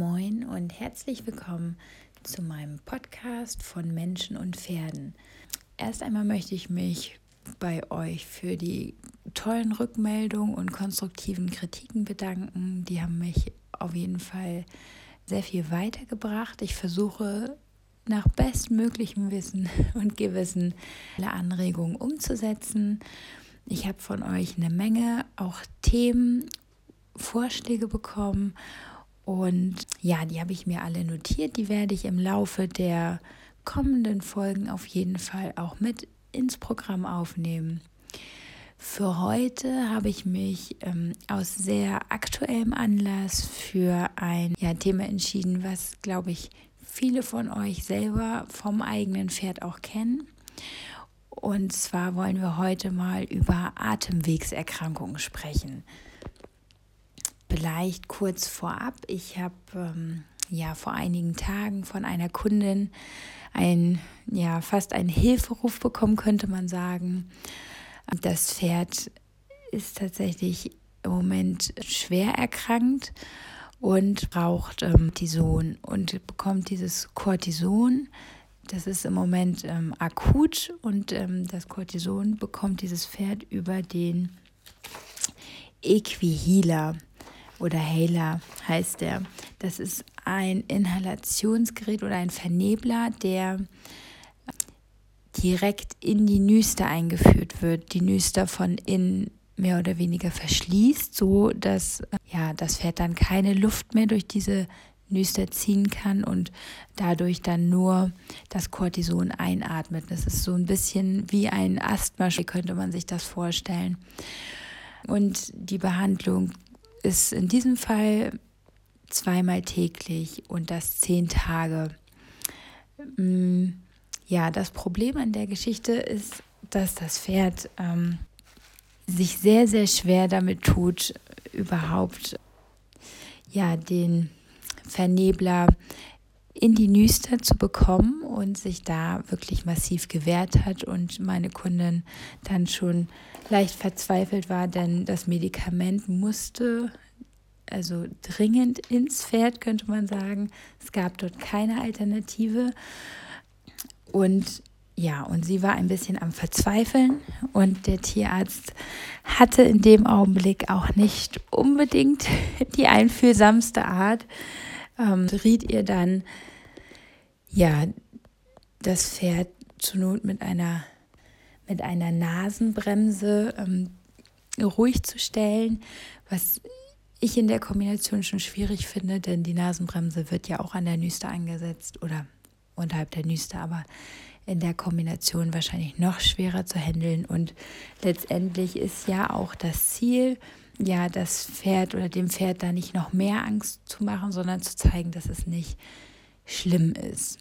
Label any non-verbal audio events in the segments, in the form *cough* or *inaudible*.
Moin und herzlich willkommen zu meinem Podcast von Menschen und Pferden. Erst einmal möchte ich mich bei euch für die tollen Rückmeldungen und konstruktiven Kritiken bedanken. Die haben mich auf jeden Fall sehr viel weitergebracht. Ich versuche nach bestmöglichem Wissen *laughs* und Gewissen alle Anregungen umzusetzen. Ich habe von euch eine Menge auch Themen, Vorschläge bekommen und ja, die habe ich mir alle notiert. Die werde ich im Laufe der kommenden Folgen auf jeden Fall auch mit ins Programm aufnehmen. Für heute habe ich mich ähm, aus sehr aktuellem Anlass für ein ja, Thema entschieden, was, glaube ich, viele von euch selber vom eigenen Pferd auch kennen. Und zwar wollen wir heute mal über Atemwegserkrankungen sprechen. Vielleicht kurz vorab, ich habe ähm, ja vor einigen Tagen von einer Kundin ein ja fast einen Hilferuf bekommen, könnte man sagen. Das Pferd ist tatsächlich im Moment schwer erkrankt und braucht ähm, Cortison und bekommt dieses Cortison. Das ist im Moment ähm, akut und ähm, das Cortison bekommt dieses Pferd über den Equihealer oder Hailer heißt der. Das ist ein Inhalationsgerät oder ein Vernebler, der direkt in die Nüster eingeführt wird. Die Nüster von innen mehr oder weniger verschließt, so dass ja, das Pferd dann keine Luft mehr durch diese Nüster ziehen kann und dadurch dann nur das Cortison einatmet. Das ist so ein bisschen wie ein Asthma, könnte man sich das vorstellen. Und die Behandlung ist in diesem Fall zweimal täglich und das zehn Tage. Mm, ja, das Problem an der Geschichte ist, dass das Pferd ähm, sich sehr, sehr schwer damit tut, überhaupt ja, den Vernebler in die Nüster zu bekommen und sich da wirklich massiv gewehrt hat und meine Kundin dann schon leicht verzweifelt war, denn das Medikament musste also dringend ins Pferd, könnte man sagen. Es gab dort keine Alternative. Und ja, und sie war ein bisschen am Verzweifeln und der Tierarzt hatte in dem Augenblick auch nicht unbedingt *laughs* die einfühlsamste Art, ähm, riet ihr dann, ja, das Pferd zur Not mit einer mit einer Nasenbremse ähm, ruhig zu stellen, was ich in der Kombination schon schwierig finde, denn die Nasenbremse wird ja auch an der Nüste angesetzt oder unterhalb der Nüste, aber in der Kombination wahrscheinlich noch schwerer zu handeln. Und letztendlich ist ja auch das Ziel, ja, das Pferd oder dem Pferd da nicht noch mehr Angst zu machen, sondern zu zeigen, dass es nicht schlimm ist.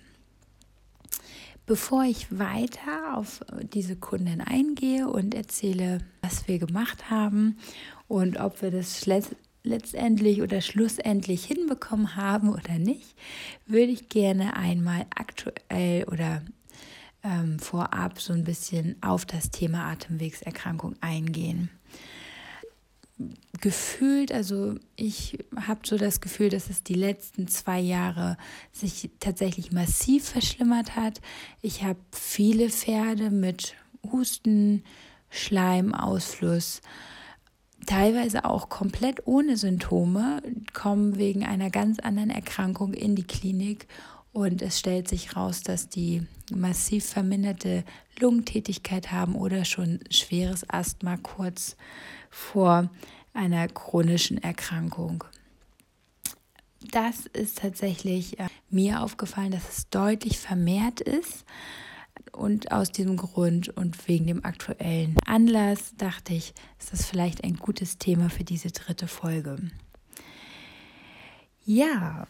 Bevor ich weiter auf diese Kundin eingehe und erzähle, was wir gemacht haben und ob wir das letztendlich oder schlussendlich hinbekommen haben oder nicht, würde ich gerne einmal aktuell oder ähm, vorab so ein bisschen auf das Thema Atemwegserkrankung eingehen gefühlt, also ich habe so das Gefühl, dass es die letzten zwei Jahre sich tatsächlich massiv verschlimmert hat. Ich habe viele Pferde mit Husten, Schleim, Ausfluss, teilweise auch komplett ohne Symptome, kommen wegen einer ganz anderen Erkrankung in die Klinik und es stellt sich raus, dass die massiv verminderte Lungentätigkeit haben oder schon schweres Asthma kurz vor einer chronischen Erkrankung. Das ist tatsächlich äh, mir aufgefallen, dass es deutlich vermehrt ist. Und aus diesem Grund und wegen dem aktuellen Anlass dachte ich, ist das vielleicht ein gutes Thema für diese dritte Folge. Ja,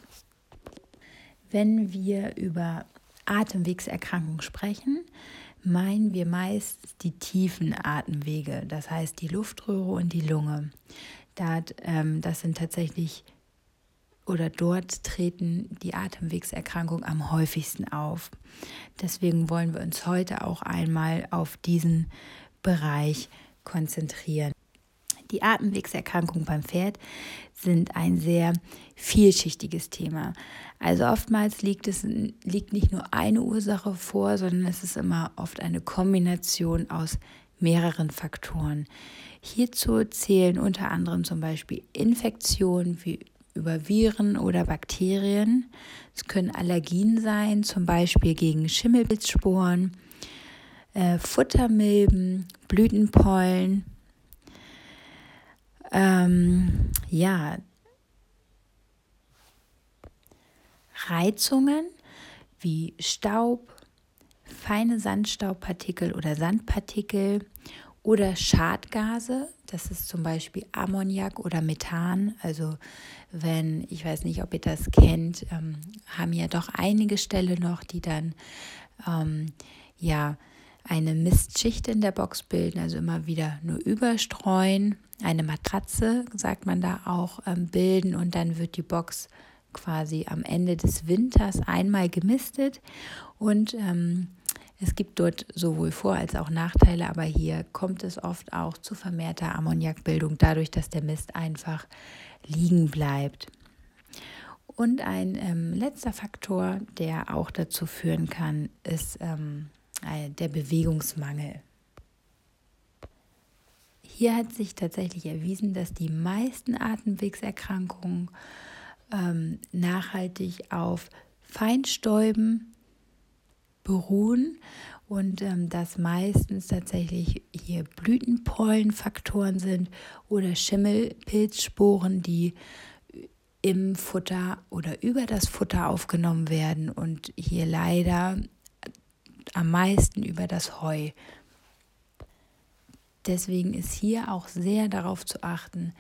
wenn wir über Atemwegserkrankungen sprechen, meinen wir meist die tiefen Atemwege, das heißt die Luftröhre und die Lunge. Ähm, das sind tatsächlich oder dort treten die Atemwegserkrankungen am häufigsten auf. Deswegen wollen wir uns heute auch einmal auf diesen Bereich konzentrieren. Die Atemwegserkrankungen beim Pferd sind ein sehr vielschichtiges Thema. Also oftmals liegt es liegt nicht nur eine Ursache vor, sondern es ist immer oft eine Kombination aus mehreren Faktoren. Hierzu zählen unter anderem zum Beispiel Infektionen wie über Viren oder Bakterien. Es können Allergien sein, zum Beispiel gegen Schimmelpilzsporen, äh, Futtermilben, Blütenpollen, ähm, ja, Reizungen wie Staub, feine Sandstaubpartikel oder Sandpartikel oder Schadgase, das ist zum Beispiel Ammoniak oder Methan. Also wenn, ich weiß nicht, ob ihr das kennt, ähm, haben ja doch einige Ställe noch, die dann ähm, ja eine Mistschicht in der Box bilden, also immer wieder nur überstreuen, eine Matratze, sagt man da auch, ähm, bilden und dann wird die Box quasi am Ende des Winters einmal gemistet und ähm, es gibt dort sowohl Vor- als auch Nachteile, aber hier kommt es oft auch zu vermehrter Ammoniakbildung, dadurch, dass der Mist einfach liegen bleibt. Und ein ähm, letzter Faktor, der auch dazu führen kann, ist ähm, äh, der Bewegungsmangel. Hier hat sich tatsächlich erwiesen, dass die meisten Atemwegserkrankungen ähm, nachhaltig auf Feinstäuben beruhen und ähm, dass meistens tatsächlich hier Blütenpollenfaktoren sind oder Schimmelpilzsporen, die im Futter oder über das Futter aufgenommen werden und hier leider am meisten über das Heu. Deswegen ist hier auch sehr darauf zu achten,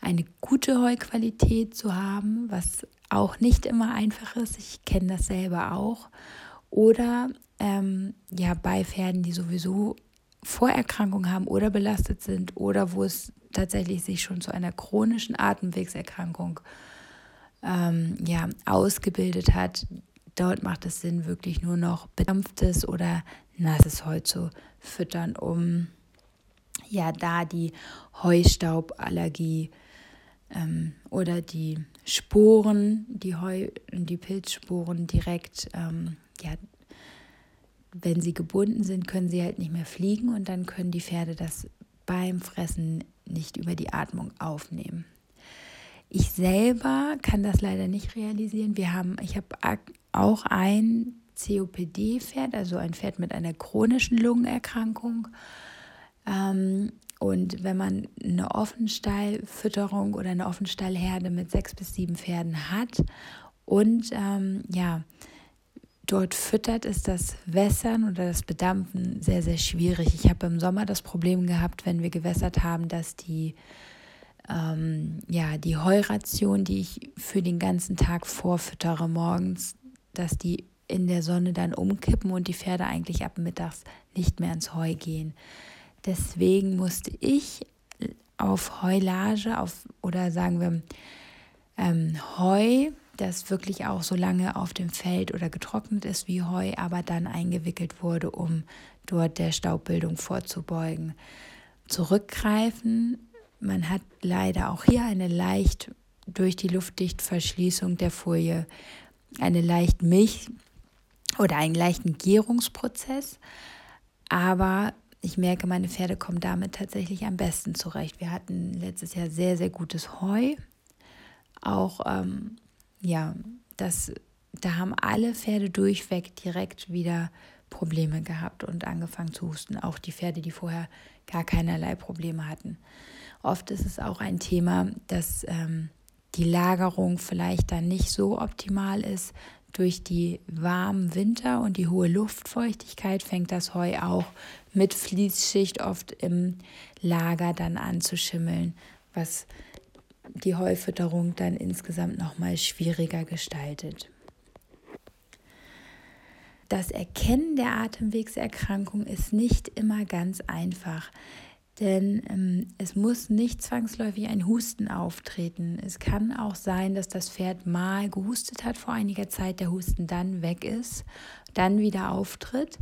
eine gute Heuqualität zu haben, was auch nicht immer einfach ist. Ich kenne das selber auch. Oder ähm, ja, bei Pferden, die sowieso Vorerkrankungen haben oder belastet sind oder wo es tatsächlich sich schon zu einer chronischen Atemwegserkrankung ähm, ja, ausgebildet hat, dort macht es Sinn, wirklich nur noch bedampftes oder nasses Heu zu füttern, um ja da die Heustauballergie ähm, oder die Sporen, die Heu, die Pilzsporen direkt, ähm, ja, wenn sie gebunden sind, können sie halt nicht mehr fliegen und dann können die Pferde das beim Fressen nicht über die Atmung aufnehmen. Ich selber kann das leider nicht realisieren. Wir haben, ich habe auch ein COPD-Pferd, also ein Pferd mit einer chronischen Lungenerkrankung. Ähm, und wenn man eine Offenstallfütterung oder eine Offenstallherde mit sechs bis sieben Pferden hat und ähm, ja, dort füttert, ist das Wässern oder das Bedampfen sehr, sehr schwierig. Ich habe im Sommer das Problem gehabt, wenn wir gewässert haben, dass die, ähm, ja, die Heuration, die ich für den ganzen Tag vorfüttere morgens, dass die in der Sonne dann umkippen und die Pferde eigentlich ab mittags nicht mehr ins Heu gehen. Deswegen musste ich auf Heulage auf, oder sagen wir ähm, Heu, das wirklich auch so lange auf dem Feld oder getrocknet ist wie Heu, aber dann eingewickelt wurde, um dort der Staubbildung vorzubeugen. Zurückgreifen. Man hat leider auch hier eine leicht durch die Luftdichtverschließung der Folie eine leicht Milch oder einen leichten Gärungsprozess, aber ich merke, meine Pferde kommen damit tatsächlich am besten zurecht. Wir hatten letztes Jahr sehr, sehr gutes Heu. Auch, ähm, ja, das, da haben alle Pferde durchweg direkt wieder Probleme gehabt und angefangen zu husten. Auch die Pferde, die vorher gar keinerlei Probleme hatten. Oft ist es auch ein Thema, dass ähm, die Lagerung vielleicht dann nicht so optimal ist, durch die warmen Winter und die hohe Luftfeuchtigkeit fängt das Heu auch mit Fließschicht oft im Lager dann an zu schimmeln, was die Heufütterung dann insgesamt nochmal schwieriger gestaltet. Das Erkennen der Atemwegserkrankung ist nicht immer ganz einfach. Denn ähm, es muss nicht zwangsläufig ein Husten auftreten. Es kann auch sein, dass das Pferd mal gehustet hat vor einiger Zeit, der Husten dann weg ist, dann wieder auftritt.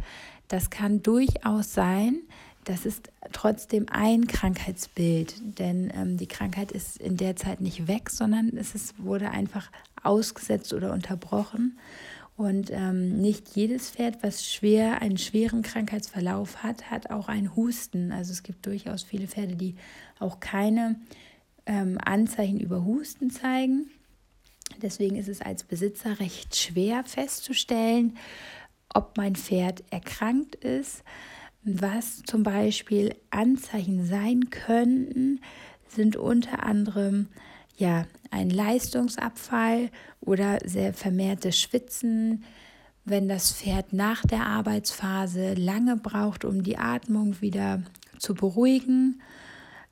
Das kann durchaus sein, das ist trotzdem ein Krankheitsbild, denn ähm, die Krankheit ist in der Zeit nicht weg, sondern es ist, wurde einfach ausgesetzt oder unterbrochen. Und ähm, nicht jedes Pferd, was schwer einen schweren Krankheitsverlauf hat, hat auch einen Husten. Also es gibt durchaus viele Pferde, die auch keine ähm, Anzeichen über Husten zeigen. Deswegen ist es als Besitzer recht schwer festzustellen, ob mein Pferd erkrankt ist. Was zum Beispiel Anzeichen sein könnten, sind unter anderem ja, ein Leistungsabfall oder sehr vermehrtes Schwitzen, wenn das Pferd nach der Arbeitsphase lange braucht, um die Atmung wieder zu beruhigen.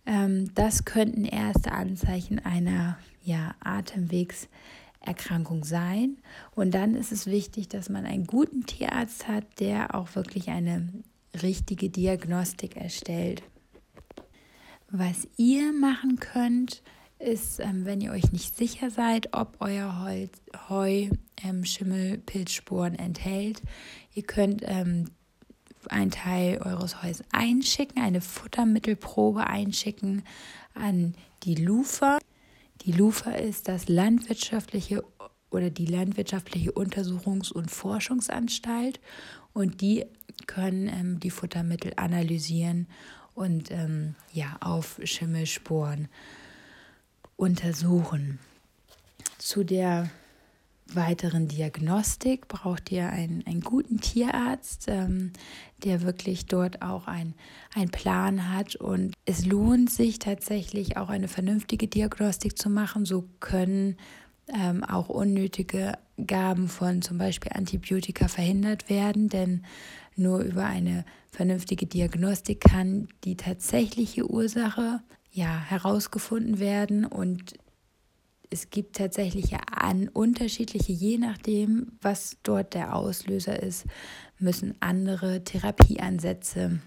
Ähm, das könnten erste Anzeichen einer ja, Atemwegserkrankung sein. Und dann ist es wichtig, dass man einen guten Tierarzt hat, der auch wirklich eine richtige Diagnostik erstellt. Was ihr machen könnt, ist, ähm, wenn ihr euch nicht sicher seid, ob euer Heu, Heu ähm, Schimmelpilzsporen enthält, ihr könnt ähm, einen Teil eures Heus einschicken, eine Futtermittelprobe einschicken an die LUFA. Die LUFA ist das landwirtschaftliche oder die landwirtschaftliche Untersuchungs- und Forschungsanstalt und die können ähm, die Futtermittel analysieren und ähm, ja auf Schimmelsporen untersuchen. Zu der weiteren Diagnostik braucht ihr einen, einen guten Tierarzt, ähm, der wirklich dort auch einen Plan hat. Und es lohnt sich tatsächlich auch eine vernünftige Diagnostik zu machen. So können ähm, auch unnötige Gaben von zum Beispiel Antibiotika verhindert werden, denn nur über eine vernünftige Diagnostik kann die tatsächliche Ursache ja, herausgefunden werden und es gibt tatsächlich an unterschiedliche, je nachdem, was dort der Auslöser ist, müssen andere Therapieansätze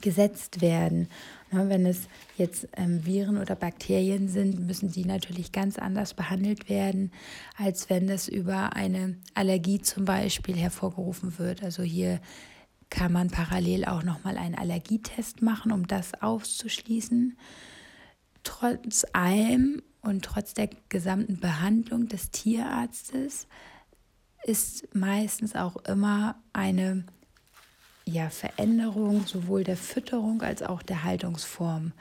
gesetzt werden. Wenn es jetzt ähm, Viren oder Bakterien sind, müssen die natürlich ganz anders behandelt werden, als wenn das über eine Allergie zum Beispiel hervorgerufen wird. Also hier kann man parallel auch nochmal einen Allergietest machen, um das auszuschließen. Trotz allem und trotz der gesamten Behandlung des Tierarztes ist meistens auch immer eine ja, Veränderung sowohl der Fütterung als auch der Haltungsform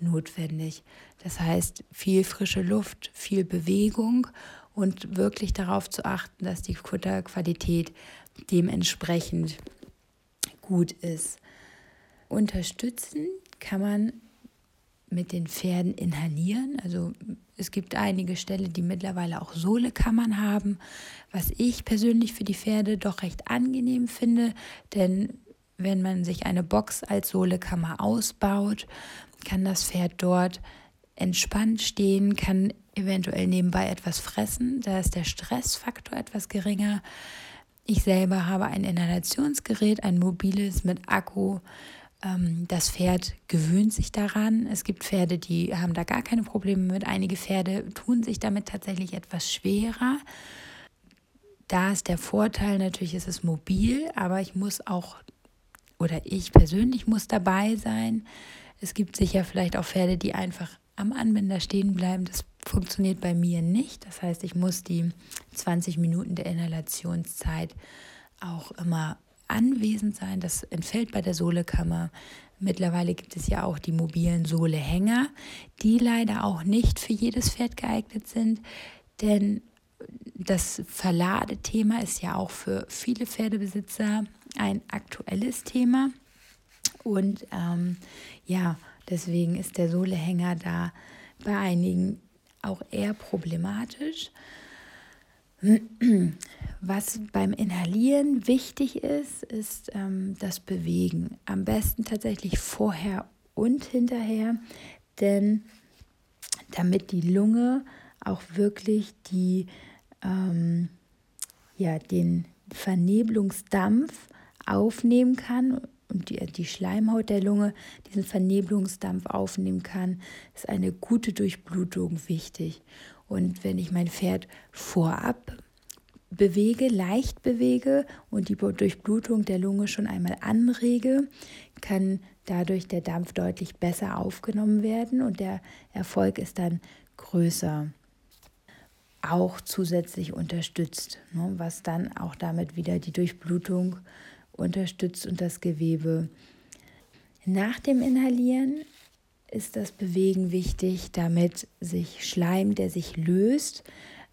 notwendig. Das heißt, viel frische Luft, viel Bewegung und wirklich darauf zu achten, dass die Futterqualität dementsprechend gut ist. Unterstützen kann man mit den Pferden inhalieren. Also es gibt einige Ställe, die mittlerweile auch Sohlekammern haben, was ich persönlich für die Pferde doch recht angenehm finde, denn wenn man sich eine Box als Sohlekammer ausbaut, kann das Pferd dort entspannt stehen, kann eventuell nebenbei etwas fressen, da ist der Stressfaktor etwas geringer. Ich selber habe ein Inhalationsgerät, ein mobiles mit Akku. Ähm, das Pferd gewöhnt sich daran. Es gibt Pferde, die haben da gar keine Probleme mit. Einige Pferde tun sich damit tatsächlich etwas schwerer. Da ist der Vorteil, natürlich ist es mobil, aber ich muss auch, oder ich persönlich muss dabei sein. Es gibt sicher vielleicht auch Pferde, die einfach am Anbinder stehen bleiben. Das funktioniert bei mir nicht. Das heißt, ich muss die 20 Minuten der Inhalationszeit auch immer anwesend sein. Das entfällt bei der Sohlekammer. Mittlerweile gibt es ja auch die mobilen Sohlehänger, die leider auch nicht für jedes Pferd geeignet sind, denn das Verladethema ist ja auch für viele Pferdebesitzer ein aktuelles Thema. Und ähm, ja, deswegen ist der Sohlehänger da bei einigen auch eher problematisch. Was beim Inhalieren wichtig ist, ist ähm, das Bewegen. Am besten tatsächlich vorher und hinterher, denn damit die Lunge auch wirklich die, ähm, ja, den Vernebelungsdampf aufnehmen kann und die, die Schleimhaut der Lunge diesen Vernebelungsdampf aufnehmen kann, ist eine gute Durchblutung wichtig. Und wenn ich mein Pferd vorab bewege, leicht bewege und die Durchblutung der Lunge schon einmal anrege, kann dadurch der Dampf deutlich besser aufgenommen werden und der Erfolg ist dann größer. Auch zusätzlich unterstützt, ne, was dann auch damit wieder die Durchblutung unterstützt und das Gewebe. Nach dem Inhalieren ist das Bewegen wichtig, damit sich Schleim, der sich löst,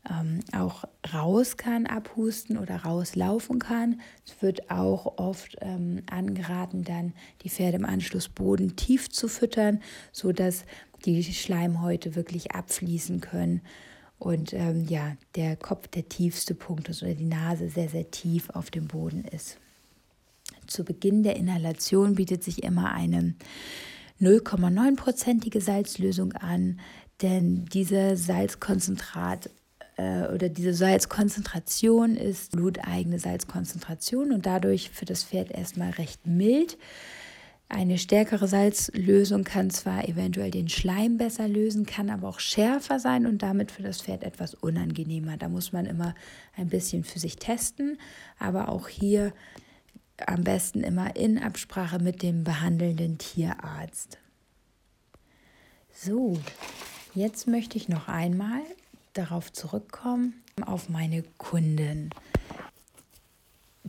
ähm, auch raus kann, abhusten oder rauslaufen kann. Es wird auch oft ähm, angeraten, dann die Pferde im Anschluss Boden tief zu füttern, sodass die Schleimhäute wirklich abfließen können und ähm, ja, der Kopf der tiefste Punkt ist oder die Nase sehr, sehr tief auf dem Boden ist. Zu Beginn der Inhalation bietet sich immer eine 0,9-prozentige Salzlösung an, denn dieser Salzkonzentrat äh, oder diese Salzkonzentration ist bluteigene Salzkonzentration und dadurch für das Pferd erstmal recht mild. Eine stärkere Salzlösung kann zwar eventuell den Schleim besser lösen, kann aber auch schärfer sein und damit für das Pferd etwas unangenehmer. Da muss man immer ein bisschen für sich testen, aber auch hier am besten immer in Absprache mit dem behandelnden Tierarzt. So, jetzt möchte ich noch einmal darauf zurückkommen, auf meine Kunden.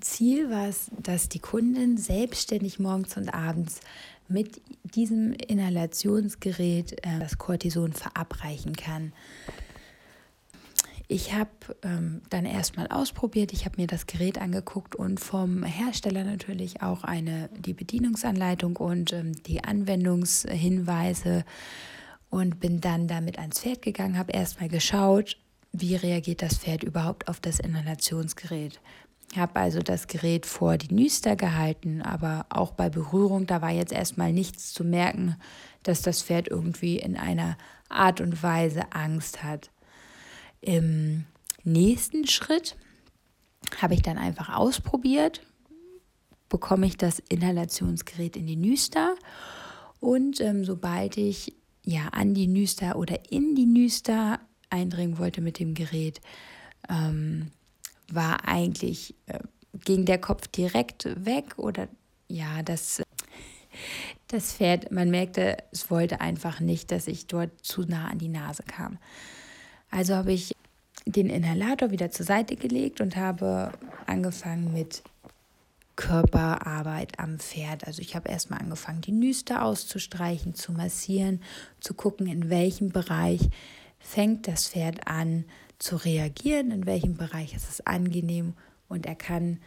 Ziel war es, dass die Kundin selbstständig morgens und abends mit diesem Inhalationsgerät äh, das Cortison verabreichen kann. Ich habe ähm, dann erstmal ausprobiert, ich habe mir das Gerät angeguckt und vom Hersteller natürlich auch eine, die Bedienungsanleitung und ähm, die Anwendungshinweise und bin dann damit ans Pferd gegangen, habe erstmal geschaut, wie reagiert das Pferd überhaupt auf das Inhalationsgerät. Habe also das Gerät vor die Nüster gehalten, aber auch bei Berührung, da war jetzt erstmal nichts zu merken, dass das Pferd irgendwie in einer Art und Weise Angst hat. Im nächsten Schritt habe ich dann einfach ausprobiert, bekomme ich das Inhalationsgerät in die Nüster und ähm, sobald ich ja an die Nüster oder in die Nüster eindringen wollte mit dem Gerät, ähm, war eigentlich, äh, ging der Kopf direkt weg oder ja, das, das Pferd, man merkte, es wollte einfach nicht, dass ich dort zu nah an die Nase kam. Also habe ich den Inhalator wieder zur Seite gelegt und habe angefangen mit Körperarbeit am Pferd. Also ich habe erstmal angefangen, die Nüster auszustreichen, zu massieren, zu gucken, in welchem Bereich fängt das Pferd an zu reagieren, in welchem Bereich ist es angenehm und er kann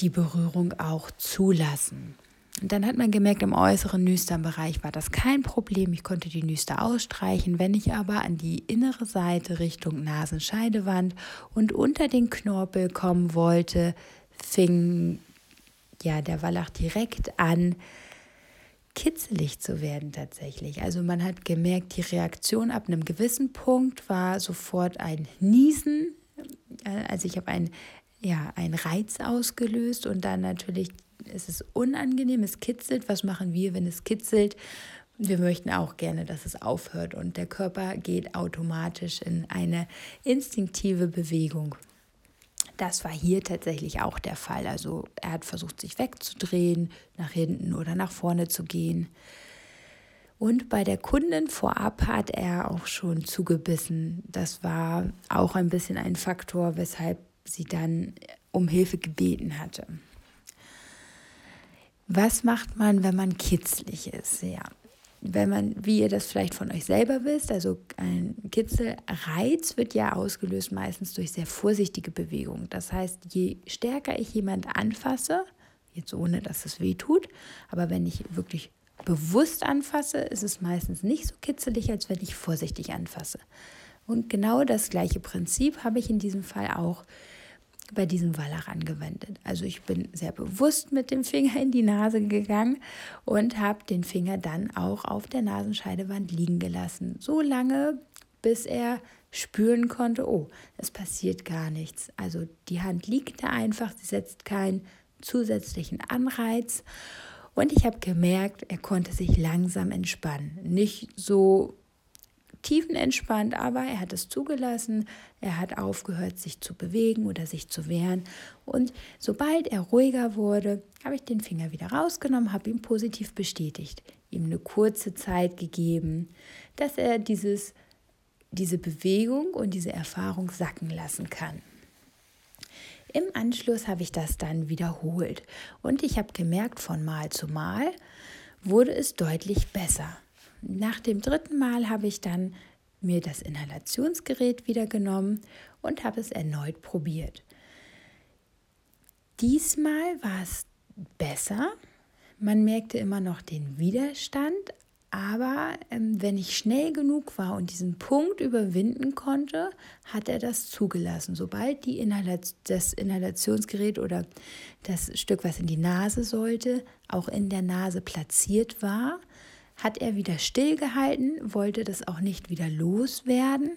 die Berührung auch zulassen. Und dann hat man gemerkt, im äußeren Nüsternbereich war das kein Problem. Ich konnte die Nüster ausstreichen. Wenn ich aber an die innere Seite Richtung Nasenscheidewand und unter den Knorpel kommen wollte, fing ja der Wallach direkt an, kitzelig zu werden tatsächlich. Also man hat gemerkt, die Reaktion ab einem gewissen Punkt war sofort ein Niesen. Äh, also ich habe ein, ja, einen Reiz ausgelöst und dann natürlich ist es unangenehm, es kitzelt. Was machen wir, wenn es kitzelt? Wir möchten auch gerne, dass es aufhört und der Körper geht automatisch in eine instinktive Bewegung. Das war hier tatsächlich auch der Fall. Also er hat versucht, sich wegzudrehen, nach hinten oder nach vorne zu gehen. Und bei der Kundin vorab hat er auch schon zugebissen. Das war auch ein bisschen ein Faktor, weshalb sie dann um Hilfe gebeten hatte. Was macht man, wenn man kitzlig ist? Ja, wenn man, wie ihr das vielleicht von euch selber wisst, also ein Kitzelreiz wird ja ausgelöst meistens durch sehr vorsichtige Bewegungen. Das heißt, je stärker ich jemand anfasse, jetzt ohne dass es weh tut, aber wenn ich wirklich bewusst anfasse, ist es meistens nicht so kitzelig, als wenn ich vorsichtig anfasse. Und genau das gleiche Prinzip habe ich in diesem Fall auch bei diesem Wallach angewendet. Also ich bin sehr bewusst mit dem Finger in die Nase gegangen und habe den Finger dann auch auf der Nasenscheidewand liegen gelassen. So lange, bis er spüren konnte, oh, es passiert gar nichts. Also die Hand liegt da einfach, sie setzt keinen zusätzlichen Anreiz. Und ich habe gemerkt, er konnte sich langsam entspannen. Nicht so tiefenentspannt, aber er hat es zugelassen, er hat aufgehört, sich zu bewegen oder sich zu wehren. Und sobald er ruhiger wurde, habe ich den Finger wieder rausgenommen, habe ihn positiv bestätigt, ihm eine kurze Zeit gegeben, dass er dieses, diese Bewegung und diese Erfahrung sacken lassen kann. Im Anschluss habe ich das dann wiederholt und ich habe gemerkt, von Mal zu Mal wurde es deutlich besser. Nach dem dritten Mal habe ich dann mir das Inhalationsgerät wieder genommen und habe es erneut probiert. Diesmal war es besser. Man merkte immer noch den Widerstand, aber ähm, wenn ich schnell genug war und diesen Punkt überwinden konnte, hat er das zugelassen. Sobald die Inhalat das Inhalationsgerät oder das Stück, was in die Nase sollte, auch in der Nase platziert war, hat er wieder stillgehalten, wollte das auch nicht wieder loswerden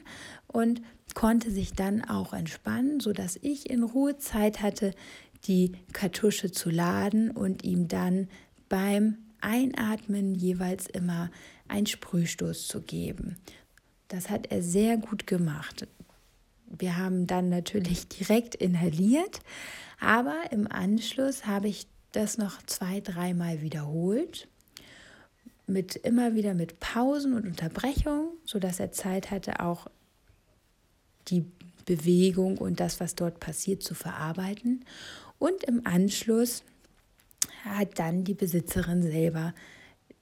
und konnte sich dann auch entspannen, sodass ich in Ruhe Zeit hatte, die Kartusche zu laden und ihm dann beim Einatmen jeweils immer einen Sprühstoß zu geben. Das hat er sehr gut gemacht. Wir haben dann natürlich *laughs* direkt inhaliert, aber im Anschluss habe ich das noch zwei, dreimal wiederholt mit immer wieder mit Pausen und Unterbrechungen, sodass er Zeit hatte, auch die Bewegung und das, was dort passiert, zu verarbeiten. Und im Anschluss hat dann die Besitzerin selber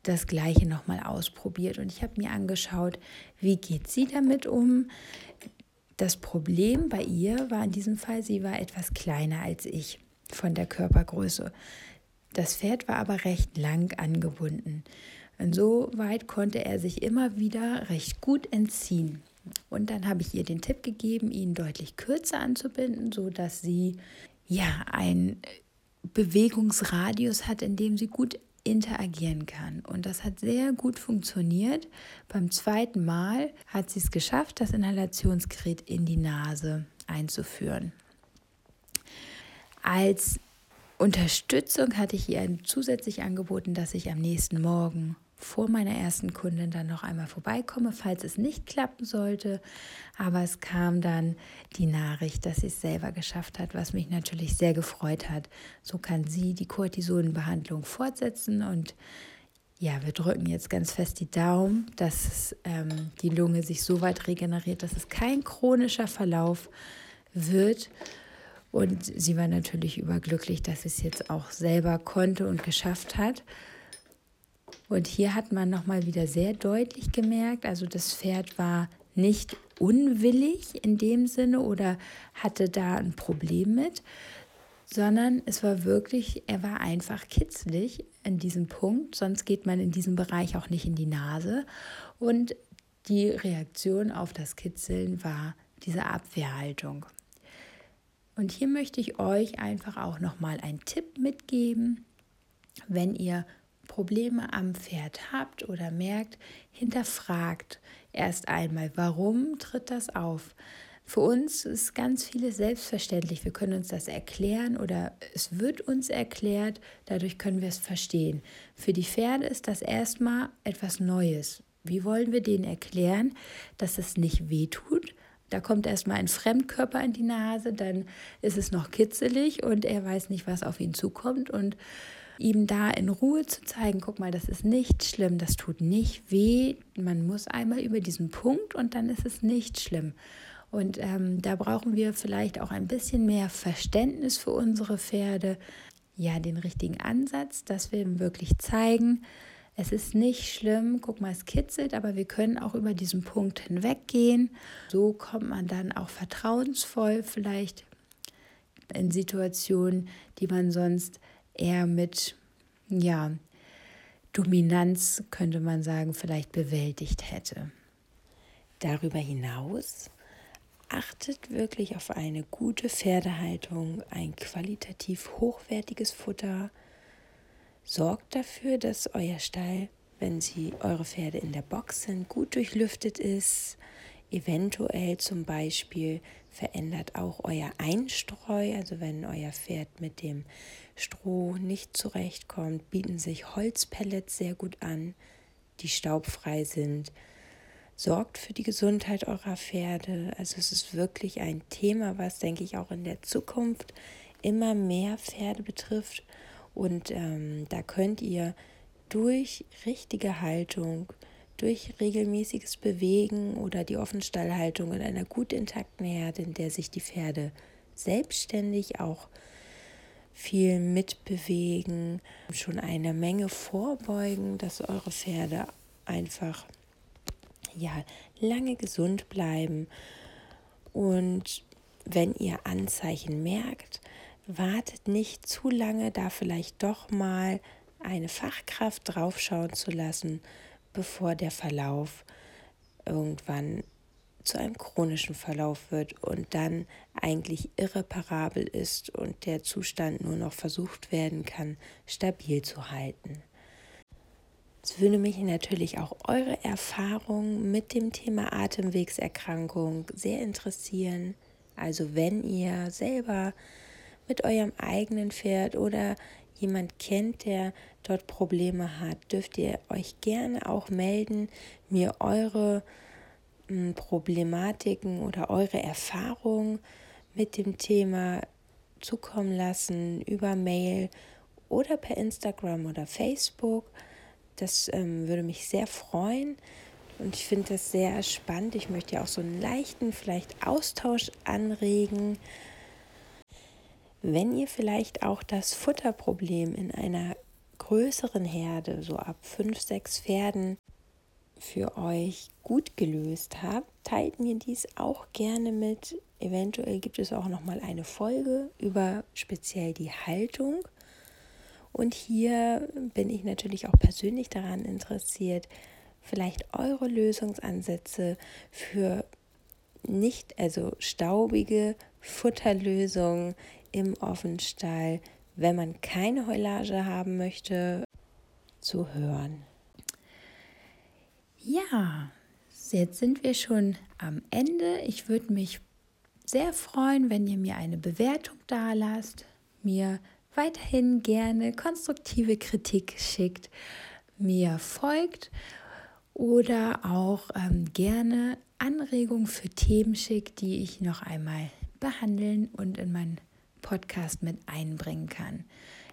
das gleiche nochmal ausprobiert und ich habe mir angeschaut, wie geht sie damit um. Das Problem bei ihr war in diesem Fall, sie war etwas kleiner als ich von der Körpergröße. Das Pferd war aber recht lang angebunden. Insoweit konnte er sich immer wieder recht gut entziehen. Und dann habe ich ihr den Tipp gegeben, ihn deutlich kürzer anzubinden, sodass sie ja einen Bewegungsradius hat, in dem sie gut interagieren kann. Und das hat sehr gut funktioniert. Beim zweiten Mal hat sie es geschafft, das Inhalationsgerät in die Nase einzuführen. Als Unterstützung hatte ich ihr zusätzlich angeboten, dass ich am nächsten Morgen vor meiner ersten Kundin dann noch einmal vorbeikomme, falls es nicht klappen sollte. Aber es kam dann die Nachricht, dass sie es selber geschafft hat, was mich natürlich sehr gefreut hat. So kann sie die Cortisonbehandlung fortsetzen und ja, wir drücken jetzt ganz fest die Daumen, dass ähm, die Lunge sich so weit regeneriert, dass es kein chronischer Verlauf wird. Und sie war natürlich überglücklich, dass sie es jetzt auch selber konnte und geschafft hat. Und hier hat man nochmal wieder sehr deutlich gemerkt, also das Pferd war nicht unwillig in dem Sinne oder hatte da ein Problem mit, sondern es war wirklich, er war einfach kitzlig in diesem Punkt, sonst geht man in diesem Bereich auch nicht in die Nase. Und die Reaktion auf das Kitzeln war diese Abwehrhaltung. Und hier möchte ich euch einfach auch nochmal einen Tipp mitgeben, wenn ihr Probleme am Pferd habt oder merkt, hinterfragt erst einmal, warum tritt das auf? Für uns ist ganz vieles selbstverständlich. Wir können uns das erklären oder es wird uns erklärt, dadurch können wir es verstehen. Für die Pferde ist das erstmal etwas Neues. Wie wollen wir denen erklären, dass es nicht wehtut? Da kommt erstmal ein Fremdkörper in die Nase, dann ist es noch kitzelig und er weiß nicht, was auf ihn zukommt. Und ihm da in Ruhe zu zeigen, guck mal, das ist nicht schlimm, das tut nicht weh, man muss einmal über diesen Punkt und dann ist es nicht schlimm. Und ähm, da brauchen wir vielleicht auch ein bisschen mehr Verständnis für unsere Pferde, ja, den richtigen Ansatz, dass wir ihm wirklich zeigen, es ist nicht schlimm, guck mal, es kitzelt, aber wir können auch über diesen Punkt hinweggehen. So kommt man dann auch vertrauensvoll vielleicht in Situationen, die man sonst eher mit, ja, Dominanz, könnte man sagen, vielleicht bewältigt hätte. Darüber hinaus achtet wirklich auf eine gute Pferdehaltung, ein qualitativ hochwertiges Futter. Sorgt dafür, dass euer Stall, wenn sie eure Pferde in der Box sind, gut durchlüftet ist. Eventuell zum Beispiel verändert auch euer Einstreu, also wenn euer Pferd mit dem Stroh nicht zurechtkommt, bieten sich Holzpellets sehr gut an, die staubfrei sind. sorgt für die Gesundheit eurer Pferde. Also es ist wirklich ein Thema, was, denke ich, auch in der Zukunft immer mehr Pferde betrifft. Und ähm, da könnt ihr durch richtige Haltung, durch regelmäßiges Bewegen oder die Offenstallhaltung in einer gut intakten Herde, in der sich die Pferde selbstständig auch viel mitbewegen, schon eine Menge vorbeugen, dass eure Pferde einfach ja lange gesund bleiben. Und wenn ihr Anzeichen merkt, wartet nicht zu lange, da vielleicht doch mal eine Fachkraft draufschauen zu lassen, bevor der Verlauf irgendwann zu einem chronischen Verlauf wird und dann eigentlich irreparabel ist und der Zustand nur noch versucht werden kann, stabil zu halten. Es würde mich natürlich auch eure Erfahrungen mit dem Thema Atemwegserkrankung sehr interessieren. Also wenn ihr selber mit eurem eigenen Pferd oder jemand kennt, der dort Probleme hat, dürft ihr euch gerne auch melden, mir eure hm, Problematiken oder eure Erfahrungen mit dem Thema zukommen lassen über Mail oder per Instagram oder Facebook. Das ähm, würde mich sehr freuen und ich finde das sehr spannend. Ich möchte ja auch so einen leichten, vielleicht Austausch anregen. Wenn ihr vielleicht auch das Futterproblem in einer größeren Herde, so ab fünf, sechs Pferden, für euch gut gelöst habt, teilt mir dies auch gerne mit. Eventuell gibt es auch noch mal eine Folge über speziell die Haltung und hier bin ich natürlich auch persönlich daran interessiert, vielleicht eure Lösungsansätze für nicht, also staubige Futterlösungen im Offenstall, wenn man keine Heulage haben möchte, zu hören. Ja, jetzt sind wir schon am Ende. Ich würde mich sehr freuen, wenn ihr mir eine Bewertung da lasst, mir weiterhin gerne konstruktive Kritik schickt, mir folgt oder auch ähm, gerne Anregungen für Themen schickt, die ich noch einmal behandeln und in meinen Podcast mit einbringen kann.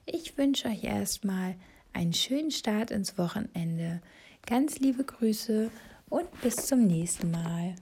Ich wünsche euch erstmal einen schönen Start ins Wochenende. Ganz liebe Grüße und bis zum nächsten Mal.